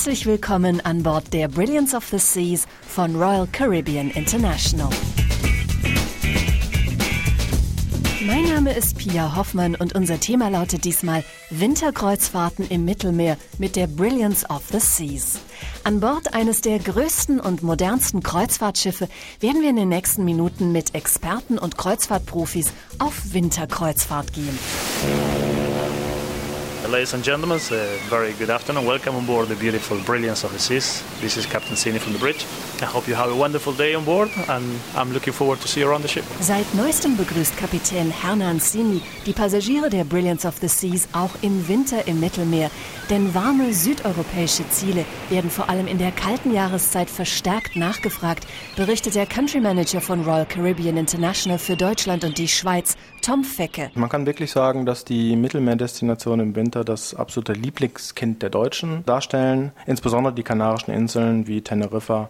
Herzlich willkommen an Bord der Brilliance of the Seas von Royal Caribbean International. Mein Name ist Pia Hoffmann und unser Thema lautet diesmal Winterkreuzfahrten im Mittelmeer mit der Brilliance of the Seas. An Bord eines der größten und modernsten Kreuzfahrtschiffe werden wir in den nächsten Minuten mit Experten und Kreuzfahrtprofis auf Winterkreuzfahrt gehen. Ladies and gentlemen, uh, very good afternoon. Welcome on board the beautiful Brilliance of the Seas. This is Captain Cini from the bridge. I hope you have a wonderful day on board and I'm looking forward to see you around the ship. Seit neuestem begrüßt Kapitän Hernan Cini die Passagiere der Brilliance of the Seas auch im Winter im Mittelmeer. Denn warme südeuropäische Ziele werden vor allem in der kalten Jahreszeit verstärkt nachgefragt, berichtet der Country Manager von Royal Caribbean International für Deutschland und die Schweiz, Tom Fecke. Man kann wirklich sagen, dass die Mittelmeerdestinationen im Winter das absolute Lieblingskind der Deutschen darstellen. Insbesondere die Kanarischen Inseln wie Teneriffa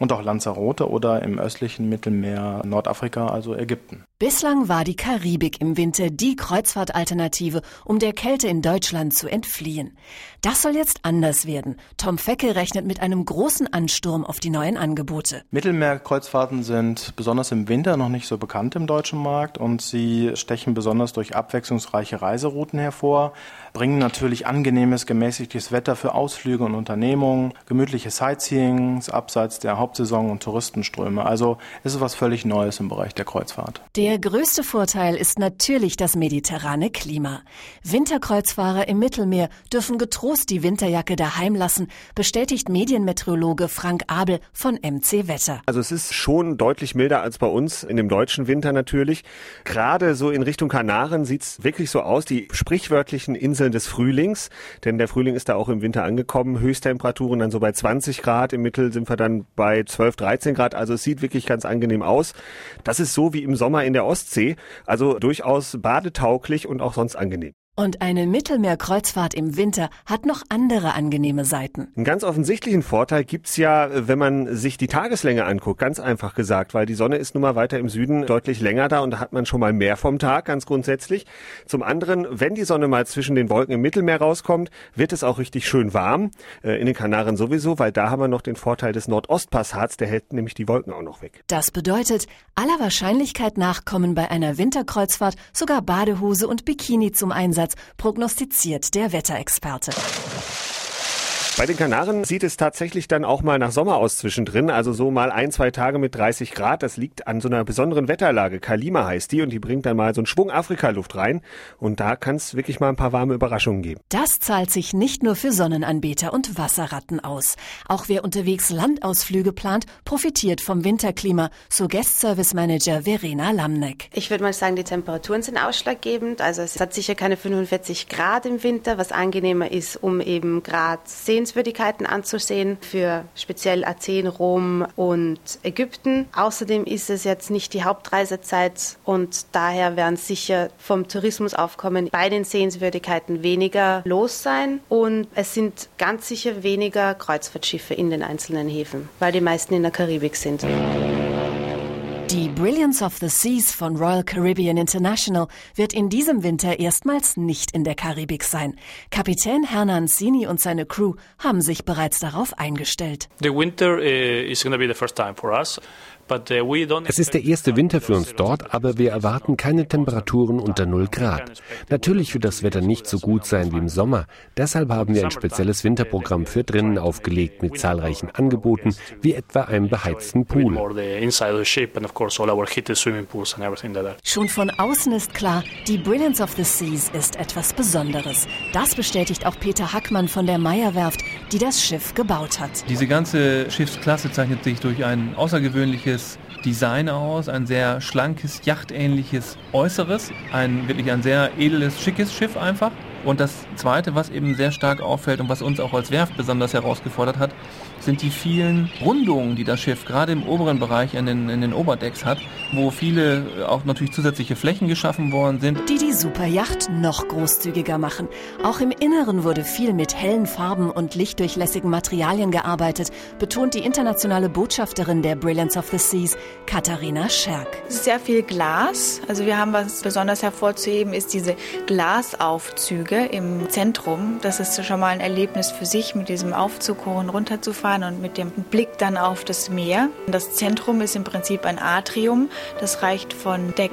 und auch Lanzarote oder im östlichen Mittelmeer Nordafrika, also Ägypten. Bislang war die Karibik im Winter die Kreuzfahrtalternative, um der Kälte in Deutschland zu entfliehen. Das soll jetzt anders werden. Tom Fecke rechnet mit einem großen Ansturm auf die neuen Angebote. Mittelmeerkreuzfahrten sind besonders im Winter noch nicht so bekannt im deutschen Markt und sie stechen besonders durch abwechslungsreiche Reiserouten hervor, bringen natürlich angenehmes, gemäßigtes Wetter für Ausflüge und Unternehmungen, gemütliche Sightseeings abseits der Hauptsaison und Touristenströme. Also es ist was völlig Neues im Bereich der Kreuzfahrt. Der größte Vorteil ist natürlich das mediterrane Klima. Winterkreuzfahrer im Mittelmeer dürfen getrost die Winterjacke daheim lassen, bestätigt Medienmeteorologe Frank Abel von MC Wetter. Also es ist schon deutlich milder als bei uns in dem deutschen Winter natürlich. Gerade so in Richtung Kanaren sieht es wirklich so aus, die sprichwörtlichen Inseln des Frühlings, denn der Frühling ist da auch im Winter angekommen. Höchsttemperaturen dann so bei 20 Grad, im Mittel sind wir dann bei 12, 13 Grad, also es sieht wirklich ganz angenehm aus. Das ist so wie im Sommer in der Ostsee, also durchaus badetauglich und auch sonst angenehm. Und eine Mittelmeerkreuzfahrt im Winter hat noch andere angenehme Seiten. Einen ganz offensichtlichen Vorteil gibt's ja, wenn man sich die Tageslänge anguckt, ganz einfach gesagt, weil die Sonne ist nun mal weiter im Süden deutlich länger da und da hat man schon mal mehr vom Tag, ganz grundsätzlich. Zum anderen, wenn die Sonne mal zwischen den Wolken im Mittelmeer rauskommt, wird es auch richtig schön warm. Äh, in den Kanaren sowieso, weil da haben wir noch den Vorteil des Nordostpassats, der hält nämlich die Wolken auch noch weg. Das bedeutet, aller Wahrscheinlichkeit nach kommen bei einer Winterkreuzfahrt sogar Badehose und Bikini zum Einsatz Einsatz, prognostiziert der Wetterexperte. Bei den Kanaren sieht es tatsächlich dann auch mal nach Sommer aus zwischendrin, also so mal ein, zwei Tage mit 30 Grad. Das liegt an so einer besonderen Wetterlage. Kalima heißt die und die bringt dann mal so einen Schwung Afrikaluft rein und da kann es wirklich mal ein paar warme Überraschungen geben. Das zahlt sich nicht nur für Sonnenanbeter und Wasserratten aus. Auch wer unterwegs Landausflüge plant, profitiert vom Winterklima, so Guest Service Manager Verena Lamneck. Ich würde mal sagen, die Temperaturen sind ausschlaggebend. Also es hat sicher keine 45 Grad im Winter, was angenehmer ist, um eben Grad sehen Sehenswürdigkeiten anzusehen für speziell Athen, Rom und Ägypten. Außerdem ist es jetzt nicht die Hauptreisezeit und daher werden sicher vom Tourismusaufkommen bei den Sehenswürdigkeiten weniger los sein und es sind ganz sicher weniger Kreuzfahrtschiffe in den einzelnen Häfen, weil die meisten in der Karibik sind. Die Brilliance of the Seas von Royal Caribbean International wird in diesem Winter erstmals nicht in der Karibik sein. Kapitän Hernan Sini und seine Crew haben sich bereits darauf eingestellt. The winter uh, is going to be the first time for us. Uh, es ist der erste Winter für uns dort, aber wir erwarten keine Temperaturen unter 0 Grad. Natürlich wird das Wetter nicht so gut sein wie im Sommer. Deshalb haben wir ein spezielles Winterprogramm für drinnen aufgelegt mit zahlreichen Angeboten, wie etwa einem beheizten Pool. Schon von außen ist klar, die Brilliance of the Seas ist etwas Besonderes. Das bestätigt auch Peter Hackmann von der Meyerwerft, die das Schiff gebaut hat. Diese ganze Schiffsklasse zeichnet sich durch ein außergewöhnliches edles Design aus, ein sehr schlankes, yachtähnliches Äußeres, ein wirklich ein sehr edles, schickes Schiff einfach. Und das Zweite, was eben sehr stark auffällt und was uns auch als Werft besonders herausgefordert hat, sind die vielen Rundungen, die das Schiff gerade im oberen Bereich in den, in den Oberdecks hat, wo viele äh, auch natürlich zusätzliche Flächen geschaffen worden sind. Die die Superjacht noch großzügiger machen. Auch im Inneren wurde viel mit hellen Farben und lichtdurchlässigen Materialien gearbeitet, betont die internationale Botschafterin der Brilliance of the Seas, Katharina Scherk. Sehr viel Glas. Also wir haben was besonders hervorzuheben, ist diese Glasaufzüge Aufzüge im Zentrum. Das ist schon mal ein Erlebnis für sich, mit diesem Aufzug hoch und runter zu fahren und mit dem Blick dann auf das Meer. Das Zentrum ist im Prinzip ein Atrium. Das reicht von Deck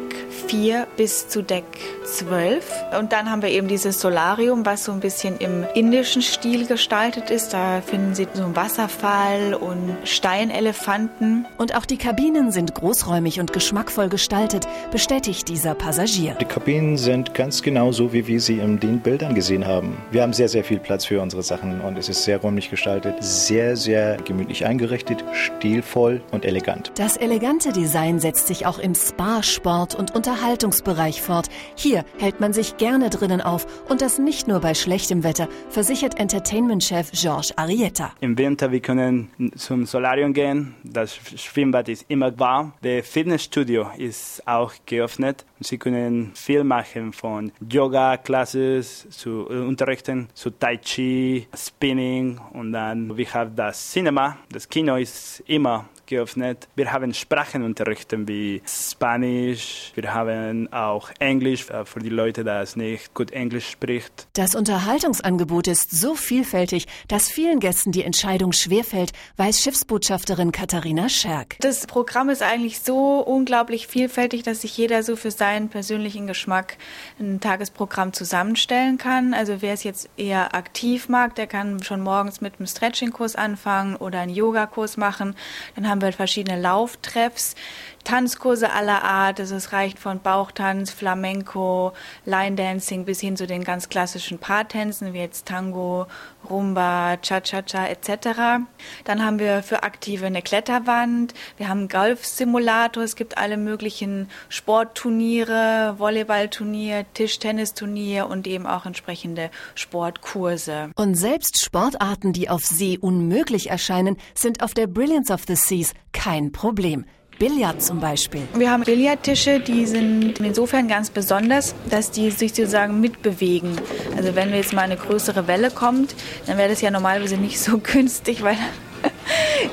4 bis zu Deck 12. Und dann haben wir eben dieses Solarium, was so ein bisschen im indischen Stil gestaltet ist. Da finden Sie so einen Wasserfall und Steinelefanten. Und auch die Kabinen sind großräumig und geschmackvoll gestaltet, bestätigt dieser Passagier. Die Kabinen sind ganz genau so, wie wir sie in den Bildern gesehen haben. Wir haben sehr, sehr viel Platz für unsere Sachen und es ist sehr räumlich gestaltet, sehr, sehr gemütlich eingerichtet, stilvoll und elegant. Das elegante Design setzt sich auch im Spa, Sport und Unterhaltungsbereich fort. Hier hält man sich gerne drinnen auf und das nicht nur bei schlechtem Wetter, versichert Entertainment-Chef Georges Arietta. Im Winter wir können zum Solarium gehen, das Schwimmbad ist immer warm, das Fitnessstudio ist auch geöffnet. Sie können viel machen von Yoga-Classes zu äh, Unterrichten, zu Tai Chi, Spinning und dann wir haben das Cinema. Das Kino ist immer geöffnet. Wir haben Sprachenunterrichten wie Spanisch. Wir haben auch Englisch äh, für die Leute, die nicht gut Englisch spricht. Das Unterhaltungsangebot ist so vielfältig, dass vielen Gästen die Entscheidung schwerfällt, weiß Schiffsbotschafterin Katharina Scherk. Das Programm ist eigentlich so unglaublich vielfältig, dass sich jeder so für seinen persönlichen Geschmack ein Tagesprogramm zusammenstellen kann. Also wer es jetzt eher aktiv mag, der kann schon morgens mit einem Stretching-Kurs anfangen oder einen Yogakurs machen. Dann haben haben wir verschiedene Lauftreffs, Tanzkurse aller Art. Also es reicht von Bauchtanz, Flamenco, Line Dancing bis hin zu den ganz klassischen Paartänzen wie jetzt Tango, Rumba, Cha-Cha-Cha etc. Dann haben wir für Aktive eine Kletterwand, wir haben einen Golfsimulator, es gibt alle möglichen Sportturniere, Volleyballturnier, Tischtennisturnier und eben auch entsprechende Sportkurse. Und selbst Sportarten, die auf See unmöglich erscheinen, sind auf der Brilliance of the Seas kein Problem. Billard zum Beispiel. Wir haben Billardtische, die sind insofern ganz besonders, dass die sich sozusagen mitbewegen. Also wenn jetzt mal eine größere Welle kommt, dann wäre das ja normalerweise nicht so günstig, weil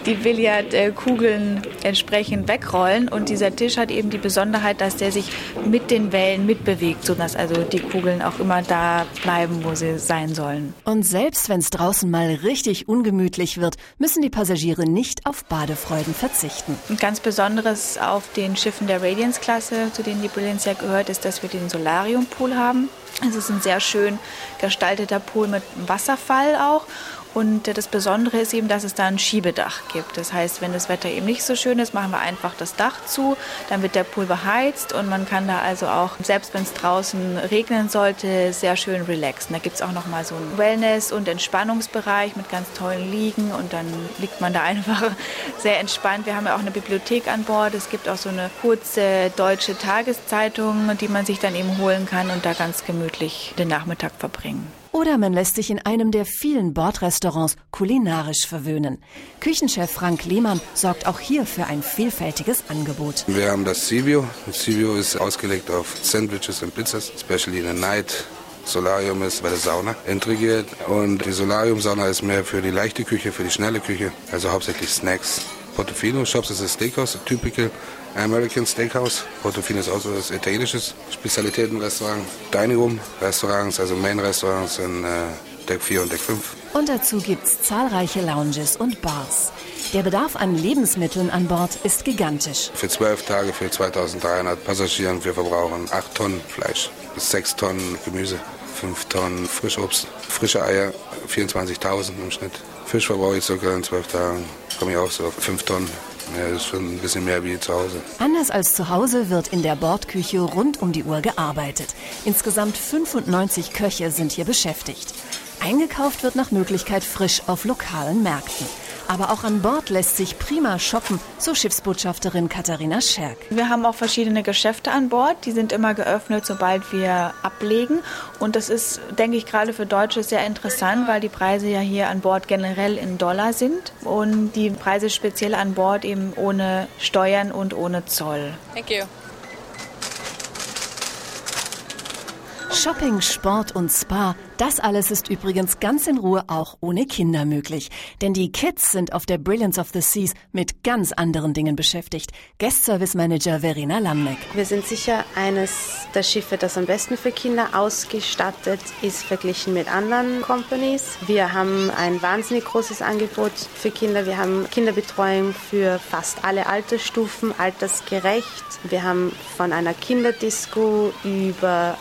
die Billardkugeln entsprechend wegrollen. Und dieser Tisch hat eben die Besonderheit, dass der sich mit den Wellen mitbewegt, sodass also die Kugeln auch immer da bleiben, wo sie sein sollen. Und selbst wenn es draußen mal richtig ungemütlich wird, müssen die Passagiere nicht auf Badefreuden verzichten. Ein ganz Besonderes auf den Schiffen der Radiance-Klasse, zu denen die Brilliance ja gehört, ist, dass wir den Solarium-Pool haben. Es ist ein sehr schön gestalteter Pool mit Wasserfall auch. Und das Besondere ist eben, dass es da ein Schiebedach gibt. Das heißt, wenn das Wetter eben nicht so schön ist, machen wir einfach das Dach zu, dann wird der Pool beheizt und man kann da also auch, selbst wenn es draußen regnen sollte, sehr schön relaxen. Da gibt es auch nochmal so einen Wellness- und Entspannungsbereich mit ganz tollen Liegen und dann liegt man da einfach sehr entspannt. Wir haben ja auch eine Bibliothek an Bord. Es gibt auch so eine kurze deutsche Tageszeitung, die man sich dann eben holen kann und da ganz gemütlich den Nachmittag verbringen. Oder man lässt sich in einem der vielen Bordrestaurants kulinarisch verwöhnen. Küchenchef Frank Lehmann sorgt auch hier für ein vielfältiges Angebot. Wir haben das Sivio. Das Sivio ist ausgelegt auf Sandwiches und Pizzas, especially in the night. Solarium ist bei der Sauna integriert und die Solarium-Sauna ist mehr für die leichte Küche, für die schnelle Küche, also hauptsächlich Snacks. Portofino Shops ist ein Steakhouse, typical American Steakhouse. Portofino ist auch so das italienische Spezialitätenrestaurant. Dining Room Restaurants, also Main Restaurants in äh, Deck 4 und Deck 5. Und dazu gibt es zahlreiche Lounges und Bars. Der Bedarf an Lebensmitteln an Bord ist gigantisch. Für zwölf Tage für 2300 Passagieren, wir verbrauchen 8 Tonnen Fleisch, 6 Tonnen Gemüse, 5 Tonnen Frischobst, frische Eier, 24.000 im Schnitt. Fisch verbrauche ich circa in zwölf Tagen, komme ich auch so auf 5 Tonnen. Ja, das ist schon ein bisschen mehr wie zu Hause. Anders als zu Hause wird in der Bordküche rund um die Uhr gearbeitet. Insgesamt 95 Köche sind hier beschäftigt. Eingekauft wird nach Möglichkeit frisch auf lokalen Märkten. Aber auch an Bord lässt sich prima shoppen, so Schiffsbotschafterin Katharina Scherk. Wir haben auch verschiedene Geschäfte an Bord. Die sind immer geöffnet, sobald wir ablegen. Und das ist, denke ich, gerade für Deutsche sehr interessant, weil die Preise ja hier an Bord generell in Dollar sind und die Preise speziell an Bord eben ohne Steuern und ohne Zoll. Thank you. Shopping, Sport und Spa, das alles ist übrigens ganz in Ruhe auch ohne Kinder möglich. Denn die Kids sind auf der Brilliance of the Seas mit ganz anderen Dingen beschäftigt. Guest Service Manager Verena Lamneck. Wir sind sicher eines der Schiffe, das am besten für Kinder ausgestattet ist, verglichen mit anderen Companies. Wir haben ein wahnsinnig großes Angebot für Kinder. Wir haben Kinderbetreuung für fast alle Altersstufen, altersgerecht. Wir haben von einer Kinderdisco über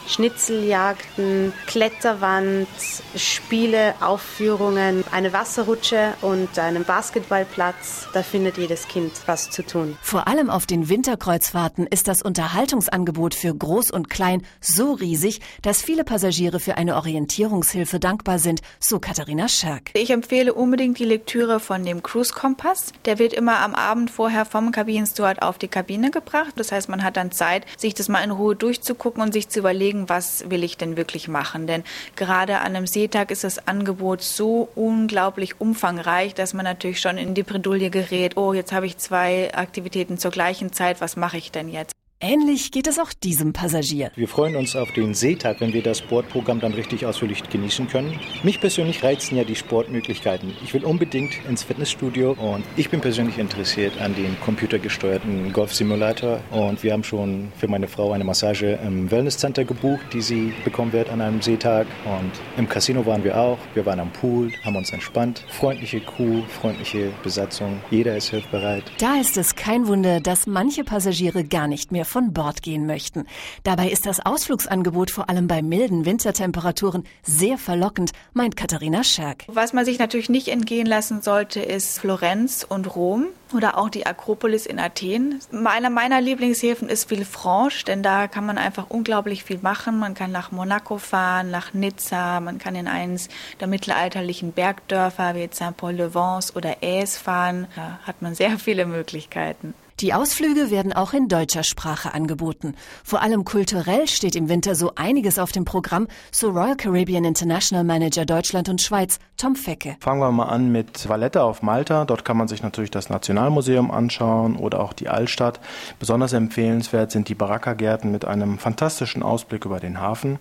Schnitzeljagden, Kletterwand, Spiele, Aufführungen, eine Wasserrutsche und einen Basketballplatz. Da findet jedes Kind was zu tun. Vor allem auf den Winterkreuzfahrten ist das Unterhaltungsangebot für Groß und Klein so riesig, dass viele Passagiere für eine Orientierungshilfe dankbar sind, so Katharina Scherk. Ich empfehle unbedingt die Lektüre von dem Cruise Kompass. Der wird immer am Abend vorher vom Kabinensteward auf die Kabine gebracht. Das heißt, man hat dann Zeit, sich das mal in Ruhe durchzugucken und sich zu überlegen, was will ich denn wirklich machen. Denn gerade an einem Seetag ist das Angebot so unglaublich umfangreich, dass man natürlich schon in die Bredouille gerät. Oh, jetzt habe ich zwei Aktivitäten zur gleichen Zeit. Was mache ich denn jetzt? Ähnlich geht es auch diesem Passagier. Wir freuen uns auf den Seetag, wenn wir das Sportprogramm dann richtig ausführlich genießen können. Mich persönlich reizen ja die Sportmöglichkeiten. Ich will unbedingt ins Fitnessstudio und ich bin persönlich interessiert an den computergesteuerten Golfsimulator und wir haben schon für meine Frau eine Massage im Wellnesscenter gebucht, die sie bekommen wird an einem Seetag und im Casino waren wir auch. Wir waren am Pool, haben uns entspannt. Freundliche Crew, freundliche Besatzung. Jeder ist hilfbereit. Da ist es kein Wunder, dass manche Passagiere gar nicht mehr von Bord gehen möchten. Dabei ist das Ausflugsangebot vor allem bei milden Wintertemperaturen sehr verlockend, meint Katharina Scherk. Was man sich natürlich nicht entgehen lassen sollte, ist Florenz und Rom oder auch die Akropolis in Athen. Einer meiner Lieblingshäfen ist Villefranche, denn da kann man einfach unglaublich viel machen. Man kann nach Monaco fahren, nach Nizza, man kann in eins der mittelalterlichen Bergdörfer wie Saint-Paul-de-Vence oder Aes fahren. Da hat man sehr viele Möglichkeiten. Die Ausflüge werden auch in deutscher Sprache angeboten. Vor allem kulturell steht im Winter so einiges auf dem Programm, so Royal Caribbean International Manager Deutschland und Schweiz, Tom Fecke. Fangen wir mal an mit Valletta auf Malta. Dort kann man sich natürlich das Nationalmuseum anschauen oder auch die Altstadt. Besonders empfehlenswert sind die Baraka-Gärten mit einem fantastischen Ausblick über den Hafen.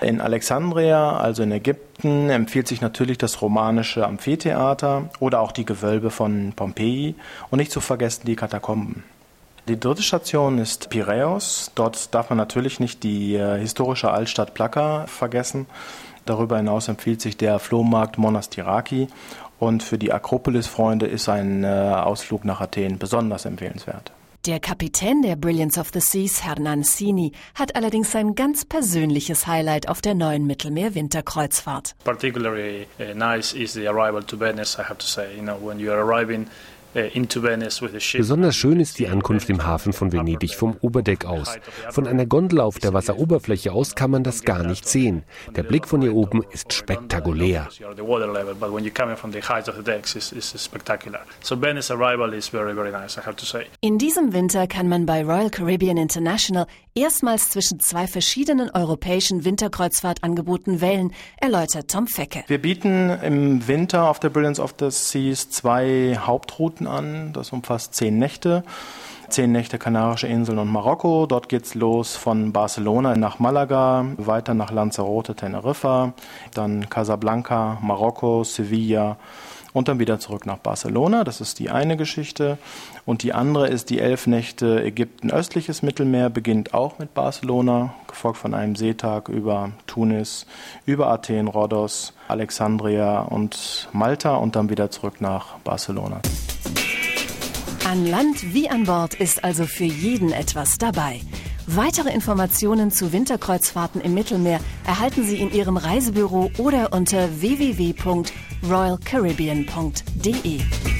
In Alexandria, also in Ägypten, empfiehlt sich natürlich das romanische Amphitheater oder auch die Gewölbe von Pompeji und nicht zu vergessen die Katakomben. Die dritte Station ist Piräus. Dort darf man natürlich nicht die äh, historische Altstadt Plaka vergessen. Darüber hinaus empfiehlt sich der Flohmarkt Monastiraki und für die Akropolis-Freunde ist ein äh, Ausflug nach Athen besonders empfehlenswert. Der Kapitän der Brilliance of the Seas, Hernan Sini, hat allerdings sein ganz persönliches Highlight auf der neuen Mittelmeer-Winterkreuzfahrt. Particularly uh, nice is the arrival to Venice, I have to say. You know, when you are arriving Besonders schön ist die Ankunft im Hafen von Venedig vom Oberdeck aus. Von einer Gondel auf der Wasseroberfläche aus kann man das gar nicht sehen. Der Blick von hier oben ist spektakulär. In diesem Winter kann man bei Royal Caribbean International erstmals zwischen zwei verschiedenen europäischen Winterkreuzfahrtangeboten wählen, erläutert Tom Fecke. Wir bieten im Winter auf der Brilliance of the Seas zwei Hauptrouten an. Das umfasst zehn Nächte. Zehn Nächte Kanarische Inseln und Marokko. Dort geht's los von Barcelona nach Malaga, weiter nach Lanzarote, Teneriffa, dann Casablanca, Marokko, Sevilla und dann wieder zurück nach Barcelona. Das ist die eine Geschichte. Und die andere ist die elf Nächte Ägypten östliches Mittelmeer, beginnt auch mit Barcelona, gefolgt von einem Seetag über Tunis, über Athen, Rhodos, Alexandria und Malta und dann wieder zurück nach Barcelona. An Land wie an Bord ist also für jeden etwas dabei. Weitere Informationen zu Winterkreuzfahrten im Mittelmeer erhalten Sie in Ihrem Reisebüro oder unter www.royalcaribbean.de.